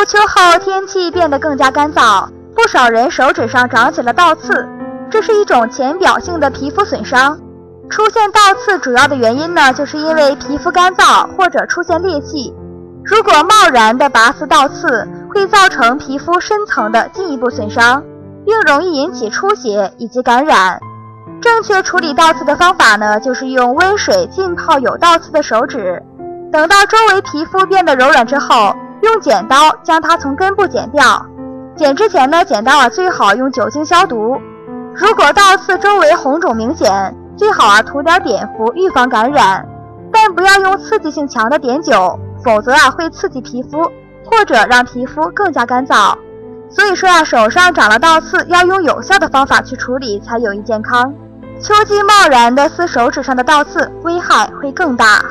入秋后天气变得更加干燥，不少人手指上长起了倒刺，这是一种浅表性的皮肤损伤。出现倒刺主要的原因呢，就是因为皮肤干燥或者出现裂隙。如果贸然的拔刺倒刺，会造成皮肤深层的进一步损伤，并容易引起出血以及感染。正确处理倒刺的方法呢，就是用温水浸泡有倒刺的手指，等到周围皮肤变得柔软之后，用剪刀将它从根部剪掉。剪之前呢，剪刀啊最好用酒精消毒。如果倒刺周围红肿明显，最好啊涂点碘伏预防感染，但不要用刺激性强的碘酒，否则啊会刺激皮肤或者让皮肤更加干燥。所以说啊，手上长了倒刺要用有效的方法去处理才有益健康。秋季贸然的撕手指上的倒刺，危害会更大。